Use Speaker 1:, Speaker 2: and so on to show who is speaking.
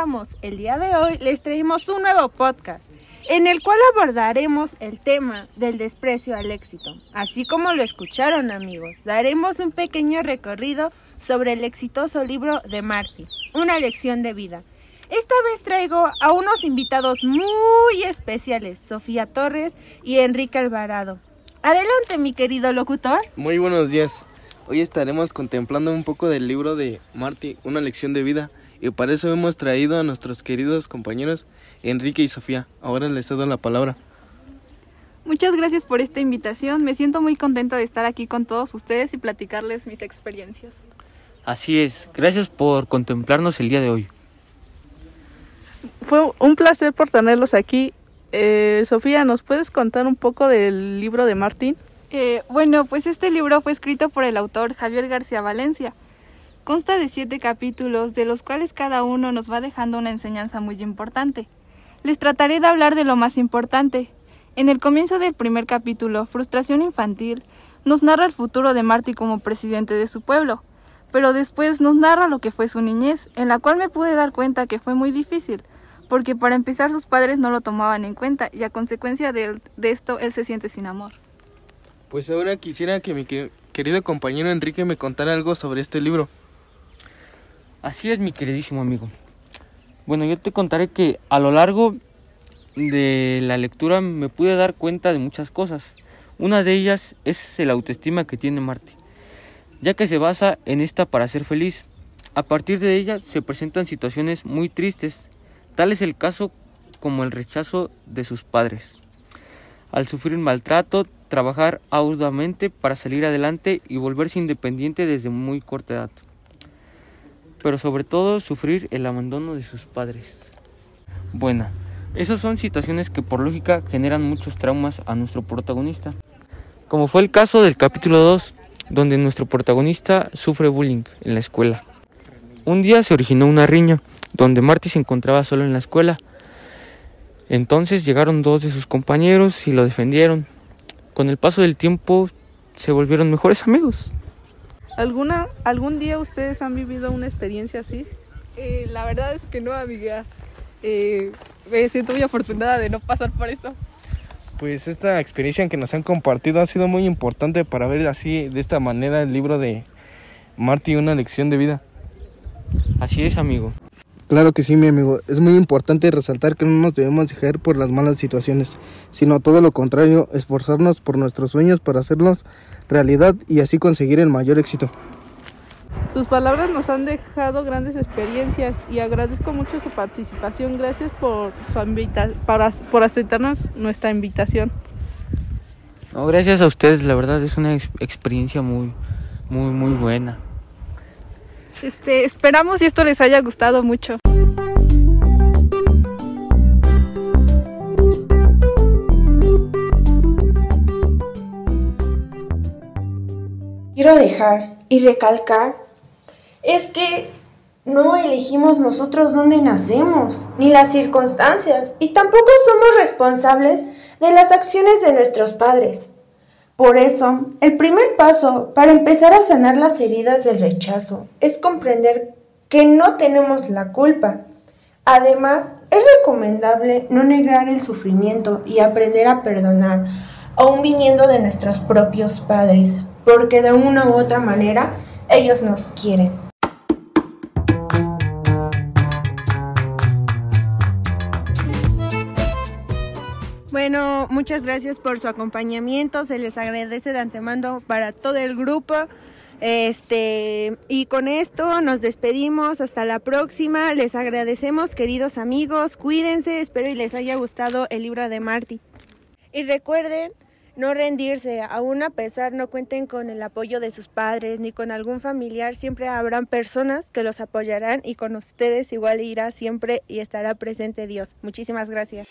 Speaker 1: somos, el día de hoy les traemos un nuevo podcast en el cual abordaremos el tema del desprecio al éxito. Así como lo escucharon amigos, daremos un pequeño recorrido sobre el exitoso libro de Marty, Una lección de vida. Esta vez traigo a unos invitados muy especiales, Sofía Torres y Enrique Alvarado. Adelante, mi querido locutor.
Speaker 2: Muy buenos días. Hoy estaremos contemplando un poco del libro de Marty, Una lección de vida, y para eso hemos traído a nuestros queridos compañeros Enrique y Sofía. Ahora les cedo la palabra.
Speaker 3: Muchas gracias por esta invitación. Me siento muy contenta de estar aquí con todos ustedes y platicarles mis experiencias.
Speaker 4: Así es. Gracias por contemplarnos el día de hoy.
Speaker 5: Fue un placer por tenerlos aquí. Eh, Sofía, ¿nos puedes contar un poco del libro de Martín?
Speaker 3: Eh, bueno, pues este libro fue escrito por el autor Javier García Valencia. Consta de siete capítulos, de los cuales cada uno nos va dejando una enseñanza muy importante. Les trataré de hablar de lo más importante. En el comienzo del primer capítulo, Frustración Infantil, nos narra el futuro de Marty como presidente de su pueblo, pero después nos narra lo que fue su niñez, en la cual me pude dar cuenta que fue muy difícil, porque para empezar sus padres no lo tomaban en cuenta y a consecuencia de, esto él se siente sin amor.
Speaker 2: Pues ahora quisiera que mi querido compañero Enrique me contara algo sobre este libro.
Speaker 4: Así es, mi queridísimo amigo. Bueno, yo te contaré que a lo largo de la lectura me pude dar cuenta de muchas cosas. Una de ellas es el autoestima que tiene Marte, ya que se basa en esta para ser feliz. A partir de ella se presentan situaciones muy tristes, tal es el caso como el rechazo de sus padres. Al sufrir maltrato, trabajar arduamente para salir adelante y volverse independiente desde muy corta edad pero sobre todo sufrir el abandono de sus padres. Bueno, esas son situaciones que por lógica generan muchos traumas a nuestro protagonista, como fue el caso del capítulo 2, donde nuestro protagonista sufre bullying en la escuela. Un día se originó una riña, donde Marty se encontraba solo en la escuela. Entonces llegaron dos de sus compañeros y lo defendieron. Con el paso del tiempo se volvieron mejores amigos.
Speaker 5: ¿Alguna, ¿Algún día ustedes han vivido una experiencia así?
Speaker 3: Eh, la verdad es que no, amiga. Eh, me siento muy afortunada de no pasar por eso.
Speaker 2: Pues esta experiencia que nos han compartido ha sido muy importante para ver así, de esta manera, el libro de Marty, una lección de vida.
Speaker 4: Así es, amigo.
Speaker 6: Claro que sí, mi amigo. Es muy importante resaltar que no nos debemos dejar por las malas situaciones, sino todo lo contrario, esforzarnos por nuestros sueños para hacerlos realidad y así conseguir el mayor éxito.
Speaker 5: Sus palabras nos han dejado grandes experiencias y agradezco mucho su participación. Gracias por, su por aceptarnos nuestra invitación.
Speaker 4: No, gracias a ustedes, la verdad es una experiencia muy, muy, muy buena.
Speaker 3: Este, esperamos y esto les haya gustado mucho.
Speaker 1: Quiero dejar y recalcar es que no elegimos nosotros dónde nacemos, ni las circunstancias, y tampoco somos responsables de las acciones de nuestros padres. Por eso, el primer paso para empezar a sanar las heridas del rechazo es comprender que no tenemos la culpa. Además, es recomendable no negar el sufrimiento y aprender a perdonar, aún viniendo de nuestros propios padres, porque de una u otra manera ellos nos quieren. Bueno, muchas gracias por su acompañamiento, se les agradece de antemano para todo el grupo. Este, y con esto nos despedimos, hasta la próxima. Les agradecemos, queridos amigos, cuídense, espero y les haya gustado el libro de Marty. Y recuerden no rendirse, aún a pesar no cuenten con el apoyo de sus padres ni con algún familiar, siempre habrán personas que los apoyarán y con ustedes igual irá siempre y estará presente Dios. Muchísimas gracias.